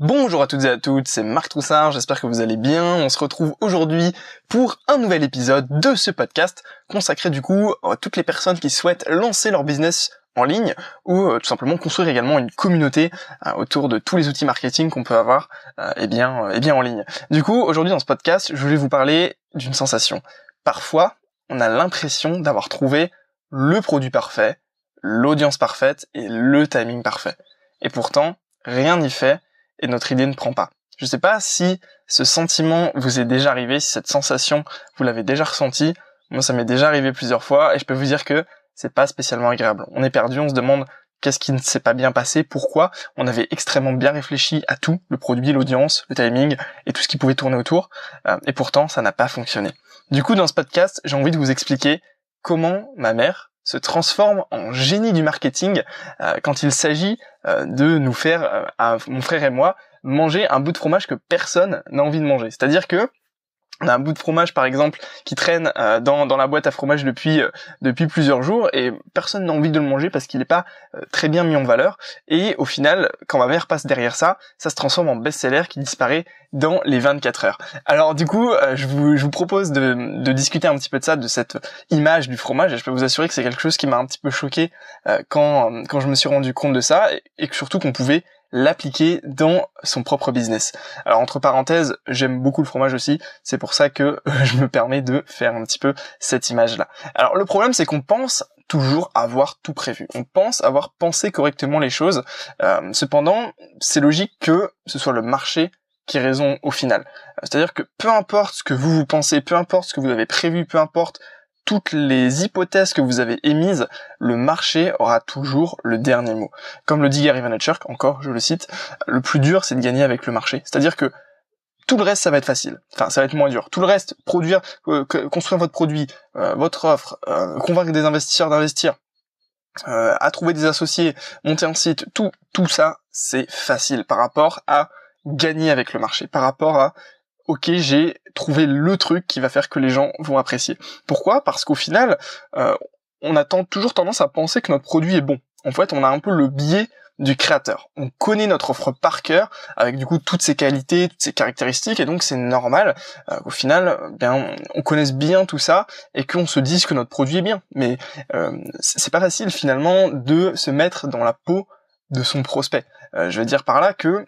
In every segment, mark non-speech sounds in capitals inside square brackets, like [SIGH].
Bonjour à toutes et à toutes, c'est Marc Troussard, j'espère que vous allez bien. On se retrouve aujourd'hui pour un nouvel épisode de ce podcast consacré du coup à toutes les personnes qui souhaitent lancer leur business en ligne ou euh, tout simplement construire également une communauté euh, autour de tous les outils marketing qu'on peut avoir euh, eh bien, eh bien en ligne. Du coup, aujourd'hui dans ce podcast, je voulais vous parler d'une sensation. Parfois, on a l'impression d'avoir trouvé le produit parfait, l'audience parfaite et le timing parfait. Et pourtant, rien n'y fait et notre idée ne prend pas. Je ne sais pas si ce sentiment vous est déjà arrivé, si cette sensation vous l'avez déjà ressenti. Moi, ça m'est déjà arrivé plusieurs fois et je peux vous dire que c'est pas spécialement agréable. On est perdu, on se demande qu'est-ce qui ne s'est pas bien passé, pourquoi. On avait extrêmement bien réfléchi à tout, le produit, l'audience, le timing et tout ce qui pouvait tourner autour. Euh, et pourtant, ça n'a pas fonctionné. Du coup, dans ce podcast, j'ai envie de vous expliquer comment ma mère se transforme en génie du marketing euh, quand il s'agit euh, de nous faire, euh, mon frère et moi, manger un bout de fromage que personne n'a envie de manger. C'est-à-dire que on a un bout de fromage par exemple qui traîne euh, dans, dans la boîte à fromage depuis euh, depuis plusieurs jours et personne n'a envie de le manger parce qu'il n'est pas euh, très bien mis en valeur. Et au final quand ma mère passe derrière ça ça se transforme en best-seller qui disparaît dans les 24 heures. Alors du coup je vous, je vous propose de, de discuter un petit peu de ça de cette image du fromage et je peux vous assurer que c'est quelque chose qui m'a un petit peu choqué quand quand je me suis rendu compte de ça et, et que surtout qu'on pouvait l'appliquer dans son propre business. Alors entre parenthèses, j'aime beaucoup le fromage aussi, c'est pour ça que je me permets de faire un petit peu cette image-là. Alors le problème c'est qu'on pense toujours avoir tout prévu. On pense avoir pensé correctement les choses. Euh, cependant, c'est logique que ce soit le marché qui raison au final. C'est-à-dire que peu importe ce que vous vous pensez, peu importe ce que vous avez prévu, peu importe toutes les hypothèses que vous avez émises, le marché aura toujours le dernier mot. Comme le dit Gary Vaynerchuk, encore, je le cite, le plus dur, c'est de gagner avec le marché. C'est-à-dire que tout le reste, ça va être facile. Enfin, ça va être moins dur. Tout le reste, produire, euh, construire votre produit, euh, votre offre, euh, convaincre des investisseurs d'investir, à trouver des associés, monter un site, tout, tout ça, c'est facile par rapport à gagner avec le marché, par rapport à ok, j'ai trouvé le truc qui va faire que les gens vont apprécier. Pourquoi? Parce qu'au final, euh, on a toujours tendance à penser que notre produit est bon. En fait, on a un peu le biais du créateur. On connaît notre offre par cœur, avec du coup toutes ses qualités, toutes ses caractéristiques, et donc c'est normal euh, au final, bien, on connaisse bien tout ça et qu'on se dise que notre produit est bien. Mais euh, c'est pas facile finalement de se mettre dans la peau de son prospect. Je veux dire par là que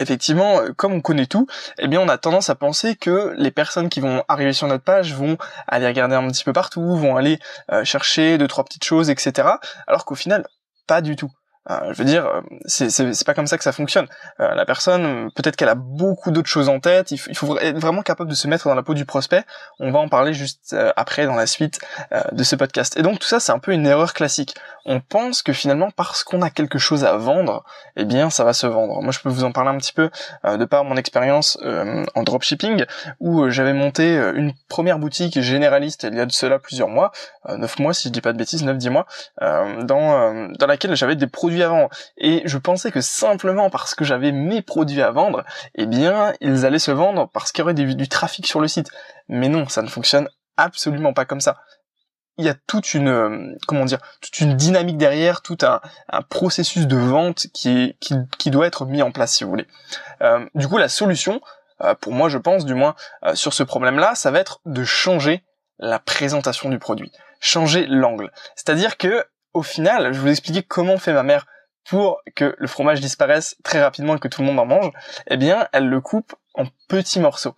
effectivement, euh, comme on connaît tout, eh bien, on a tendance à penser que les personnes qui vont arriver sur notre page vont aller regarder un petit peu partout, vont aller euh, chercher deux trois petites choses, etc. Alors qu'au final, pas du tout. Euh, je veux dire, euh, c'est pas comme ça que ça fonctionne. Euh, la personne, peut-être qu'elle a beaucoup d'autres choses en tête. Il, faut être vraiment capable de se mettre dans la peau du prospect. On va en parler juste après dans la suite de ce podcast. Et donc tout ça, c'est un peu une erreur classique. On pense que finalement, parce qu'on a quelque chose à vendre, eh bien, ça va se vendre. Moi, je peux vous en parler un petit peu de par mon expérience en dropshipping, où j'avais monté une première boutique généraliste il y a de cela plusieurs mois, neuf mois si je dis pas de bêtises, neuf dix mois, dans dans laquelle j'avais des produits avant et je pensais que simplement parce que j'avais mes produits à vendre, eh bien ils allaient se vendre parce qu'il y aurait du, trafic sur le site. Mais non, ça ne fonctionne absolument pas comme ça il y a toute une euh, comment dire toute une dynamique derrière, tout un, processus de vente qui qui, doit être mis en place si vous voulez. Euh, du coup, la solution, euh, pour moi, je pense, du moins sur ce problème-là, ça va être de changer la présentation du produit, changer l'angle. C'est-à-dire que au final, je vous expliquer comment fait ma mère pour que le fromage disparaisse très rapidement et que tout le monde en mange, eh bien, elle le coupe en petits morceaux.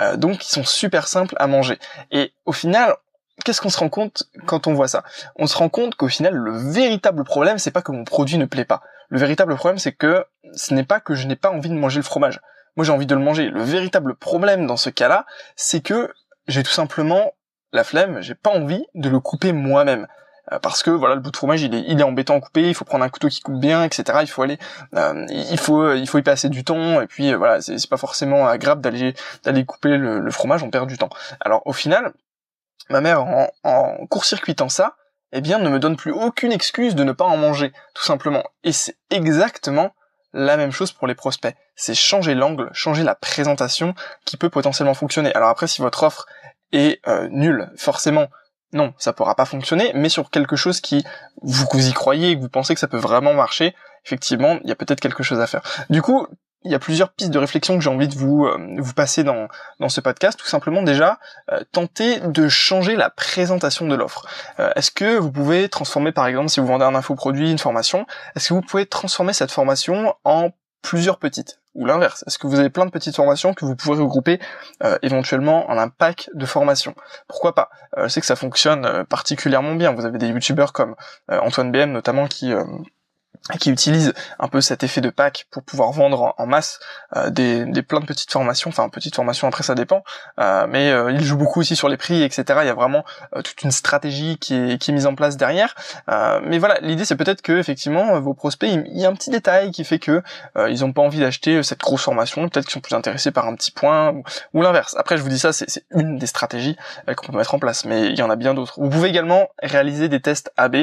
Euh, donc, ils sont super simples à manger. Et au final, qu'est-ce qu'on se rend compte quand on voit ça? On se rend compte qu'au final, le véritable problème, c'est pas que mon produit ne plaît pas. Le véritable problème, c'est que ce n'est pas que je n'ai pas envie de manger le fromage. Moi, j'ai envie de le manger. Le véritable problème dans ce cas-là, c'est que j'ai tout simplement la flemme, j'ai pas envie de le couper moi-même. Euh, parce que voilà le bout de fromage il est, il est embêtant à couper, il faut prendre un couteau qui coupe bien, etc. Il faut aller, euh, il faut il faut y passer du temps et puis euh, voilà c'est, pas forcément agréable d'aller d'aller couper le, fromage, on perd du temps. Alors au final, ma mère en, en court-circuitant ça, eh bien ne me donne plus aucune excuse de ne pas en manger, tout simplement. Et c'est exactement la même chose pour les prospects. C'est changer l'angle, changer la présentation qui peut potentiellement fonctionner. Alors après, si votre offre est nulle, forcément, non, ça pourra pas fonctionner, mais sur quelque chose qui, vous, y croyez, que vous pensez que ça peut vraiment marcher, effectivement, il y a peut-être quelque chose à faire. Du coup, il y a plusieurs pistes de réflexion que j'ai envie de vous euh, vous passer dans dans ce podcast. Tout simplement déjà euh, tenter de changer la présentation de l'offre. Euh, est-ce que vous pouvez transformer par exemple si vous vendez un infoproduit, une formation, est-ce que vous pouvez transformer cette formation en plusieurs petites. Ou l'inverse Est-ce que vous avez plein de petites formations que vous pouvez regrouper éventuellement en un pack de formations? Pourquoi pas? Je sais que ça fonctionne particulièrement bien. Vous avez des youtubeurs comme Antoine BM notamment qui qui utilise un peu cet effet de pack pour pouvoir vendre en, masse euh, des, des plein de petites formations, enfin petites formations après ça dépend, euh, mais euh, il joue beaucoup aussi sur les prix, etc. Il y a vraiment toute une stratégie qui est, qui est mise en place derrière. mais voilà, l'idée c'est peut-être que effectivement vos prospects, il, y a un petit détail qui fait que ils ont pas envie d'acheter cette grosse formation, peut-être qu'ils sont plus intéressés par un petit point ou, l'inverse. Après je vous dis ça, c'est une des stratégies qu'on peut mettre en place, mais il y en a bien d'autres. Vous pouvez également réaliser des tests AB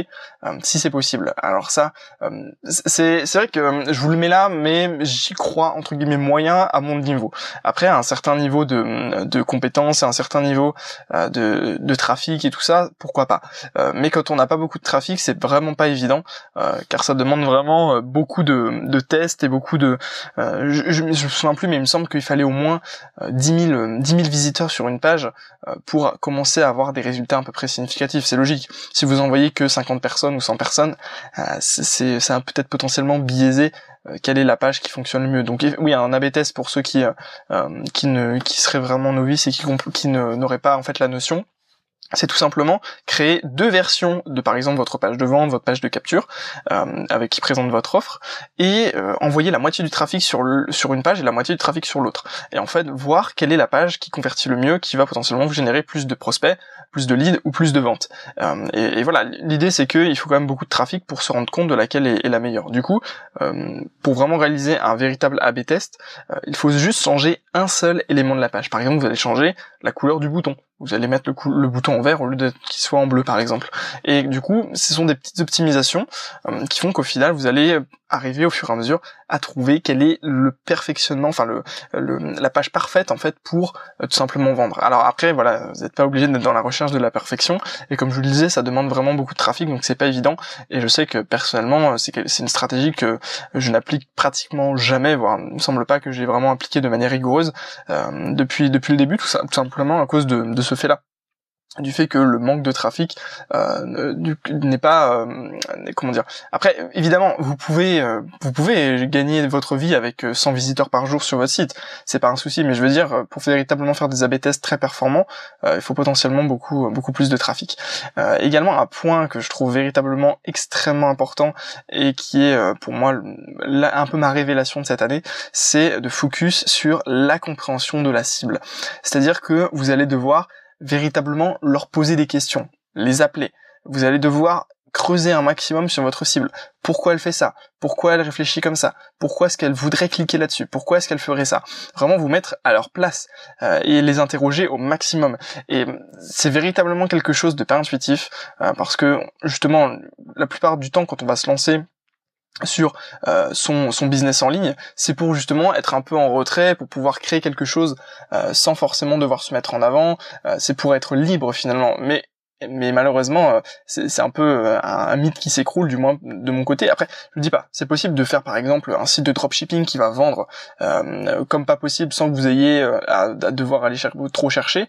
si c'est possible. Alors ça c'est vrai que euh, je vous le mets là, mais j'y crois entre guillemets moyen à mon niveau. Après, à un certain niveau de de compétences, à un certain niveau euh, de de trafic et tout ça, pourquoi pas. Euh, mais quand on n'a pas beaucoup de trafic, c'est vraiment pas évident, car ça demande vraiment beaucoup de de tests et beaucoup de. je, je, me souviens plus, mais il me semble qu'il fallait au moins 10 000 10 000 visiteurs sur une page pour commencer à avoir des résultats à peu près significatifs. C'est logique. Si vous envoyez que 50 personnes ou 100 personnes, c'est c'est peut-être potentiellement biaisé euh, quelle est la page qui fonctionne le mieux. Donc oui, un A/B pour ceux qui euh, euh, qui ne qui seraient vraiment novices et qui qui n'auraient pas en fait la notion c'est tout simplement créer deux versions de par exemple votre page de vente, votre page de capture, euh, avec qui présente votre offre, et euh, envoyer la moitié du trafic sur, sur une page et la moitié du trafic sur l'autre. Et en fait, voir quelle est la page qui convertit le mieux, qui va potentiellement vous générer plus de prospects, plus de leads ou plus de ventes. Euh, et, voilà, l'idée c'est qu'il faut quand même beaucoup de trafic pour se rendre compte de laquelle est, la meilleure. Du coup, pour vraiment réaliser un véritable A/B test, il faut juste changer un seul élément de la page. Par exemple, vous allez changer la couleur du bouton vous allez mettre le, bouton en vert au lieu qu'il soit en bleu par exemple. Et du coup, ce sont des petites optimisations euh, qui font qu'au final, vous allez arriver au fur et à mesure à trouver quel est le perfectionnement, enfin le, la page parfaite en fait pour euh, tout simplement vendre. Alors après, voilà, vous n'êtes pas obligé d'être dans la recherche de la perfection. Et comme je vous le disais, ça demande vraiment beaucoup de trafic, donc c'est pas évident. Et je sais que personnellement, euh, c'est une stratégie que je n'applique pratiquement jamais, voire il me semble pas que j'ai vraiment appliqué de manière rigoureuse depuis depuis le début, tout, tout simplement à cause de, de ce fait-là du fait que le manque de trafic euh, n'est pas euh, comment dire. Après évidemment vous pouvez euh, vous pouvez gagner votre vie avec 100 visiteurs par jour sur votre site. C'est pas un souci mais je veux dire pour véritablement faire des AB tests très performants il faut potentiellement beaucoup beaucoup plus de trafic. Également un point que je trouve véritablement extrêmement important et qui est pour moi un peu ma révélation de cette année c'est de focus sur la compréhension de la cible. C'est-à-dire que vous allez devoir véritablement leur poser des questions, les appeler. Vous allez devoir creuser un maximum sur votre cible. Pourquoi elle fait ça? Pourquoi elle réfléchit comme ça? Pourquoi est-ce qu'elle voudrait cliquer là-dessus? Pourquoi est-ce qu'elle ferait ça? Vraiment vous mettre à leur place euh, et les interroger au maximum. Et c'est véritablement quelque chose de pas intuitif euh, parce que justement la plupart du temps quand on va se lancer sur euh, son, son business en ligne, c'est pour justement être un peu en retrait, pour pouvoir créer quelque chose euh, sans forcément devoir se mettre en avant, euh, c'est pour être libre finalement. Mais mais malheureusement c'est un peu un, mythe qui s'écroule du moins de mon côté. Après je ne dis pas c'est possible de faire par exemple un site de dropshipping qui va vendre comme pas possible sans que vous ayez à, devoir aller trop chercher.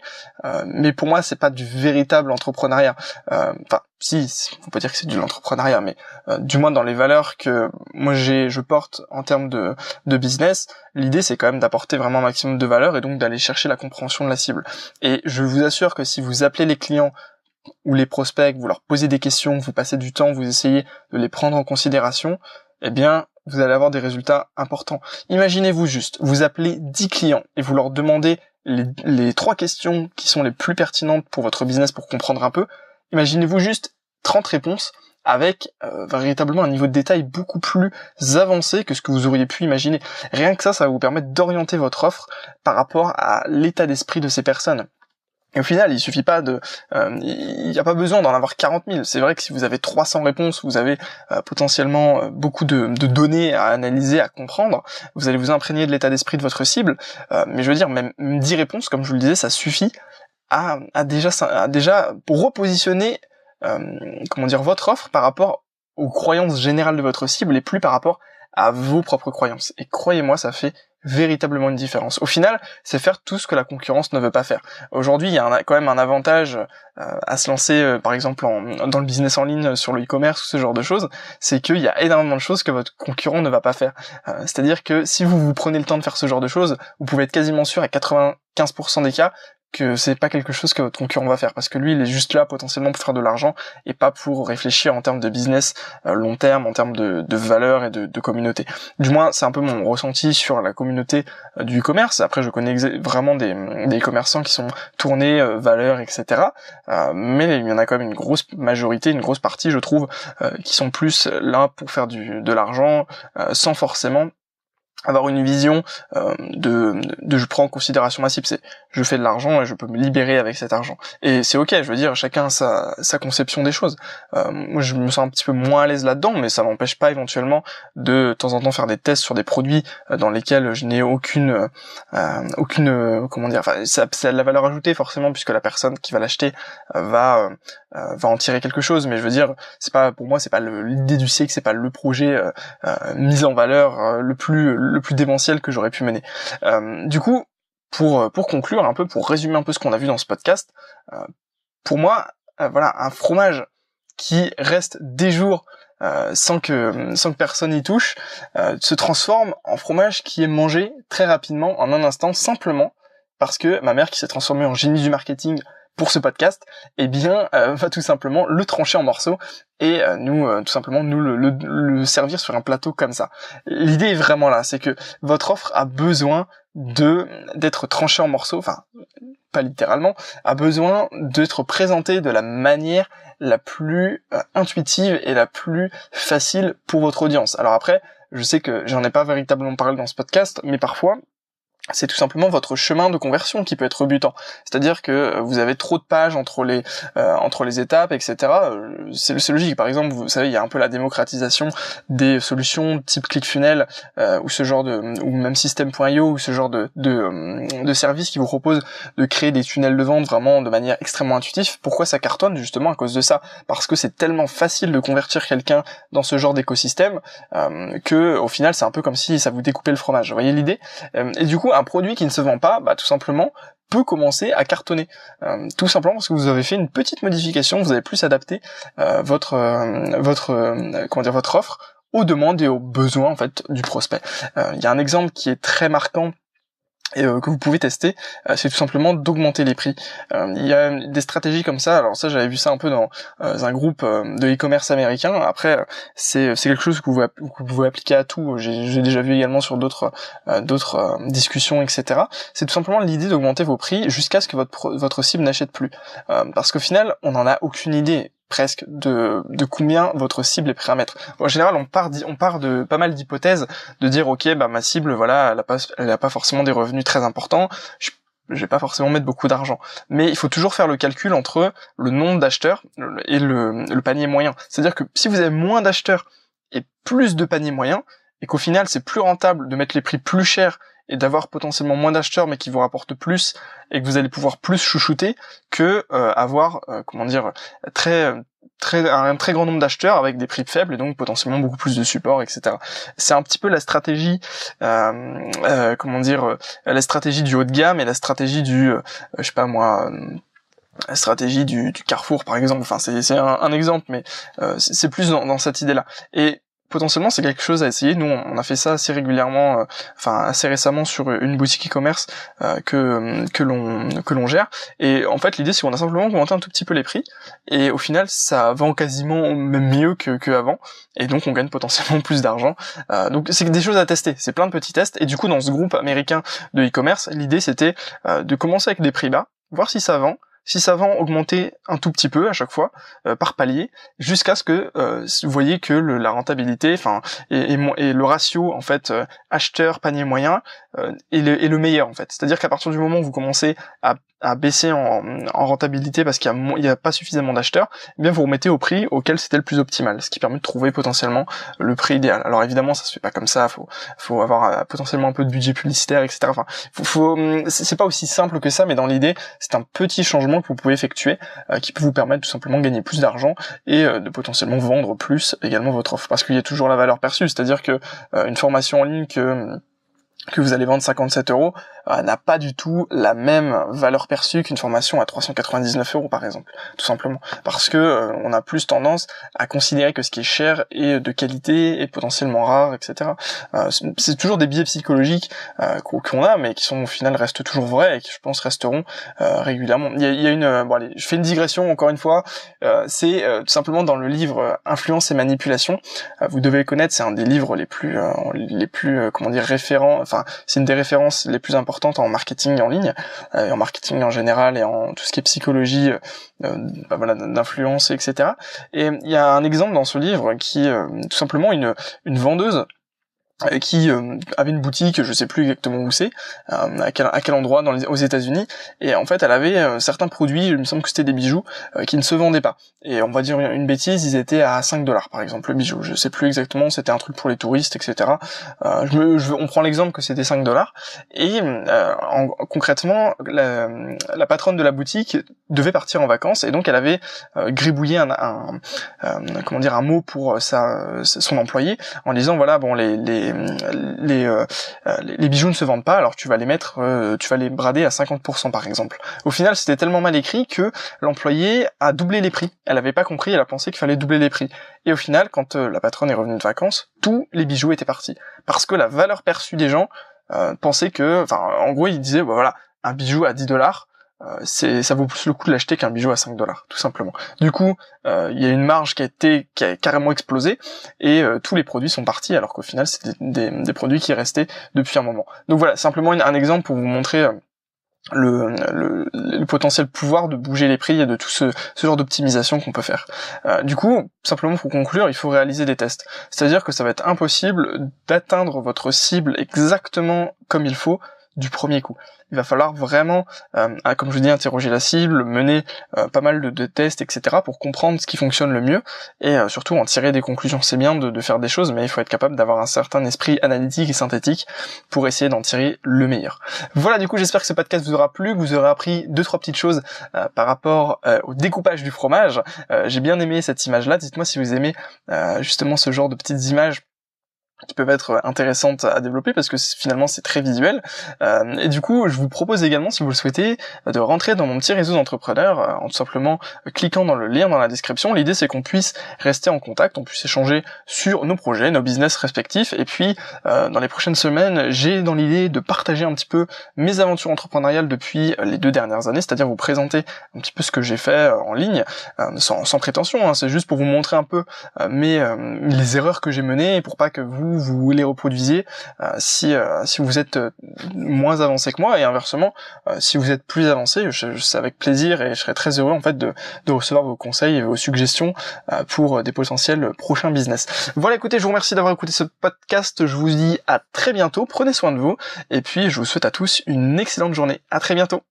Mais pour moi c'est pas du véritable entrepreneuriat. Enfin si, on peut dire que c'est de l'entrepreneuriat, mais euh, du moins dans les valeurs que moi j'ai, je porte en termes de, de business, l'idée c'est quand même d'apporter vraiment un maximum de valeur et donc d'aller chercher la compréhension de la cible. Et je vous assure que si vous appelez les clients ou les prospects, vous leur posez des questions, vous passez du temps, vous essayez de les prendre en considération, eh bien vous allez avoir des résultats importants. Imaginez-vous juste, vous appelez 10 clients et vous leur demandez les, trois questions qui sont les plus pertinentes pour votre business pour comprendre un peu, Imaginez-vous juste 30 réponses avec euh, véritablement un niveau de détail beaucoup plus avancé que ce que vous auriez pu imaginer. Rien que ça, ça va vous permettre d'orienter votre offre par rapport à l'état d'esprit de ces personnes. Et au final, il suffit pas de, euh, il n'y a pas besoin d'en avoir 40 000. C'est vrai que si vous avez 300 réponses, vous avez euh, potentiellement beaucoup de, données à analyser, à comprendre. Vous allez vous imprégner de l'état d'esprit de votre cible. mais je veux dire, même 10 réponses, comme je vous le disais, ça suffit à, déjà, à déjà pour repositionner euh, comment dire votre offre par rapport aux croyances générales de votre cible et plus par rapport à vos propres croyances. Et croyez-moi, ça fait véritablement une différence. Au final, c'est faire tout ce que la concurrence ne veut pas faire. Aujourd'hui, il y a quand même un avantage euh, à se lancer, euh, par exemple, dans le business en ligne, sur le e-commerce ou ce genre de choses, c'est qu'il y a énormément de choses que votre concurrent ne va pas faire. Euh, c'est-à-dire que si vous vous prenez le temps de faire ce genre de choses, vous pouvez être quasiment sûr à 95% des cas que c'est pas quelque chose que votre concurrent va faire parce que lui il est juste là potentiellement pour faire de l'argent et pas pour réfléchir en termes de business euh, long terme en termes de, valeur et de, communauté. Du moins c'est un peu mon ressenti sur la communauté euh, du e-commerce. Après je connais vraiment des, commerçants qui sont tournés euh, valeur etc mais il y en a quand même une grosse majorité une grosse partie je trouve qui sont plus là pour faire de l'argent sans forcément avoir une vision euh, de, de, je prends en considération ma cible, c'est je fais de l'argent et je peux me libérer avec cet argent. Et c'est ok, je veux dire, chacun a sa, sa conception des choses. Euh, moi, je me sens un petit peu moins à l'aise là-dedans, mais ça n'empêche pas éventuellement de, de temps en temps faire des tests sur des produits euh, dans lesquels je n'ai aucune, euh, aucune, euh, comment dire, enfin, ça, ça de la valeur ajoutée forcément puisque la personne qui va l'acheter va va en tirer quelque chose. Mais je veux dire, c'est pas pour moi, c'est pas l'idée du siècle, c'est pas le projet mis en valeur le plus le plus démentiel que j'aurais pu mener. Euh, du coup, pour pour conclure un peu, pour résumer un peu ce qu'on a vu dans ce podcast, euh, pour moi, euh, voilà, un fromage qui reste des jours sans que sans que personne y touche, se transforme en fromage qui est mangé très rapidement en un instant simplement parce que ma mère qui s'est transformée en génie du marketing pour ce podcast, eh bien, euh, [LAUGHS] va tout simplement le trancher en morceaux et euh, nous, euh, tout simplement, nous le, le, servir sur un plateau comme ça. L'idée est vraiment là, c'est que votre offre a besoin de d'être tranchée en morceaux, enfin, pas littéralement, a besoin d'être présentée de la manière la plus intuitive et la plus facile pour votre audience. Alors après, je sais que j'en ai pas véritablement parlé dans ce podcast, mais parfois, c'est tout simplement votre chemin de conversion qui peut être rebutant. C'est-à-dire que euh, vous avez trop de pages entre les euh, entre les étapes, etc. Euh, c'est logique. Par exemple, vous savez, il y a un peu la démocratisation des solutions type ClickFunnels euh, ou ce genre de ou même System.io ou ce genre de de, de services qui vous proposent de créer des tunnels de vente vraiment de manière extrêmement intuitive. Pourquoi ça cartonne justement à cause de ça? Parce que c'est tellement facile de convertir quelqu'un dans ce genre d'écosystème que au final c'est un peu comme si ça vous découpait le fromage. Vous voyez l'idée? Et du coup un produit qui ne se vend pas, bah, tout simplement, peut commencer à cartonner. Euh, tout simplement parce que vous avez fait une petite modification, vous avez plus adapté euh, votre euh, votre comment dire votre offre aux demandes et aux besoins en fait du prospect. Il y a un exemple qui est très marquant et euh, que vous pouvez tester, euh, c'est tout simplement d'augmenter les prix. Euh, il y a des stratégies comme ça, alors ça j'avais vu ça un peu dans un groupe de e-commerce américain, après c'est quelque chose que vous, que vous, pouvez appliquer à tout, j'ai déjà vu également sur d'autres d'autres discussions, etc. C'est tout simplement l'idée d'augmenter vos prix jusqu'à ce que votre, votre cible n'achète plus. parce qu'au final, on n'en a aucune idée presque de, combien votre cible est prêt à mettre. En général, on part, de pas mal d'hypothèses, de dire ok, bah ma cible, voilà, elle a pas, forcément des revenus très importants. Je, je vais pas forcément mettre beaucoup d'argent. Mais il faut toujours faire le calcul entre le nombre d'acheteurs et le, le panier moyen. C'est-à-dire que si vous avez moins d'acheteurs et plus de paniers moyens, et qu'au final c'est plus rentable de mettre les prix plus chers et d'avoir potentiellement moins d'acheteurs mais qui vous rapportent plus et que vous allez pouvoir plus chouchouter que euh, avoir euh, comment dire très très un très grand nombre d'acheteurs avec des prix faibles et donc potentiellement beaucoup plus de support etc c'est un petit peu la stratégie euh, comment dire la stratégie du haut de gamme et la stratégie du je sais pas moi la stratégie du, du, Carrefour par exemple. Enfin c'est un, un, exemple mais c'est plus dans, dans cette idée là et potentiellement c'est quelque chose à essayer. Nous, on a fait ça assez régulièrement, euh, enfin assez récemment sur une boutique e-commerce euh, que que l'on que l'on gère. Et en fait, l'idée c'est qu'on a simplement augmenté un tout petit peu les prix, et au final, ça vend quasiment même mieux que, que avant, et donc on gagne potentiellement [LAUGHS] plus d'argent. Euh, donc c'est des choses à tester. C'est plein de petits tests. Et du coup, dans ce groupe américain de e-commerce, l'idée c'était de commencer avec des prix bas, voir si ça vend si ça vend augmenter un tout petit peu à chaque fois euh, par palier jusqu'à ce que euh, vous voyez que la rentabilité enfin et, le ratio en fait euh, acheteur panier moyen est le, meilleur en fait c'est à dire qu'à partir du moment où vous commencez à baisser en, en rentabilité parce qu'il y, a, pas suffisamment d'acheteurs, eh bien vous remettez au prix auquel c'était le plus optimal, ce qui permet de trouver potentiellement le prix idéal. Alors évidemment ça se fait pas comme ça, faut faut avoir potentiellement un peu de budget publicitaire, etc. Enfin, faut hum, c'est pas aussi simple que ça, mais dans l'idée c'est un petit changement que vous pouvez effectuer qui peut vous permettre tout simplement de gagner plus d'argent et de potentiellement vendre plus également votre offre. Parce qu'il y a toujours la valeur perçue, c'est-à-dire que une formation en ligne que que vous allez vendre 57 euros euh, n'a pas du tout la même valeur perçue qu'une formation à 399 euros par exemple, tout simplement, parce que euh, on a plus tendance à considérer que ce qui est cher est de qualité et potentiellement rare, etc. Euh, c'est toujours des biais psychologiques qu'on a, mais qui sont au final restent toujours vrais et qui je pense resteront régulièrement. Il y a, y a une, bon allez, je fais une digression encore une fois, c'est tout simplement dans le livre Influence et manipulation. vous devez connaître, c'est un des livres les plus, les plus, comment dire, référents enfin c'est une des références les plus importantes en marketing en ligne, euh, en marketing en général et en tout ce qui est psychologie, euh, euh, bah d'influence, etc. Et il y a un exemple dans ce livre qui tout simplement une vendeuse euh, qui euh, avait une boutique, je sais plus exactement où c'est, euh, à, quel, à quel endroit dans les, aux États-Unis, et en fait elle avait certains produits, il me semble que c'était des bijoux, qui ne se vendaient pas. Et on va dire une, bêtise, ils étaient à 5 dollars par exemple le bijou. Je sais plus exactement, c'était un truc pour les touristes, etc. je me, je, on prend l'exemple que c'était 5 dollars, et en, concrètement la, la, patronne de la boutique devait partir en vacances, et donc elle avait gribouillé un, un, comment dire un mot pour sa, son employé en disant voilà bon les, les euh, euh, les, les, bijoux ne se vendent pas, alors tu vas les mettre, euh, tu vas les brader à 50% par exemple. Au final, c'était tellement mal écrit que l'employé a doublé les prix. Elle avait pas compris, elle a pensé qu'il fallait doubler les prix. Et au final, quand la patronne est revenue de vacances, tous les bijoux étaient partis. Parce que la valeur perçue des gens pensait que, enfin, en gros, ils disaient, bah, voilà, un bijou à 10 dollars, euh, c'est ça vaut plus le coup de l'acheter qu'un bijou à 5 dollars tout simplement. Du coup, euh, il y a une marge qui a été qui a carrément explosé et euh, tous les produits sont partis alors qu'au final c'est des, produits qui restaient depuis un moment. Donc voilà, simplement un exemple pour vous montrer le, potentiel pouvoir de bouger les prix et de tout ce genre d'optimisation qu'on peut faire. du coup, simplement pour conclure, il faut réaliser des tests. C'est-à-dire que ça va être impossible d'atteindre votre cible exactement comme il faut du premier coup. Il va falloir vraiment, euh, comme je dis, interroger la cible, mener euh, pas mal de, tests, etc. pour comprendre ce qui fonctionne le mieux et euh, surtout en tirer des conclusions. C'est bien de, faire des choses, mais il faut être capable d'avoir un certain esprit analytique et synthétique pour essayer d'en tirer le meilleur. Voilà, du coup, j'espère que ce podcast vous aura plu, vous aurez appris deux trois petites choses par rapport au découpage du fromage. J'ai bien aimé cette image-là. Dites-moi si vous aimez justement ce genre de petites images qui peuvent être intéressantes à développer parce que finalement c'est très visuel. Euh, et du coup, je vous propose également, si vous le souhaitez, de rentrer dans mon petit réseau d'entrepreneurs euh, en tout simplement cliquant dans le lien dans la description. L'idée c'est qu'on puisse rester en contact, on puisse échanger sur nos projets, nos business respectifs. Et puis, euh, dans les prochaines semaines, j'ai dans l'idée de partager un petit peu mes aventures entrepreneuriales depuis les deux dernières années, c'est-à-dire vous présenter un petit peu ce que j'ai fait en ligne, sans, sans, prétention. Hein, c'est juste pour vous montrer un peu mes les erreurs que j'ai menées pour pas que vous vous, les reproduisiez euh, si euh, si vous êtes euh, moins avancé que moi et inversement si vous êtes plus avancé je, c'est avec plaisir et je serais très heureux en fait de, de recevoir vos conseils et vos suggestions pour des potentiels prochains business. Voilà écoutez je vous remercie d'avoir écouté ce podcast. Je vous dis à très bientôt. Prenez soin de vous. Et puis je vous souhaite à tous une excellente journée. À très bientôt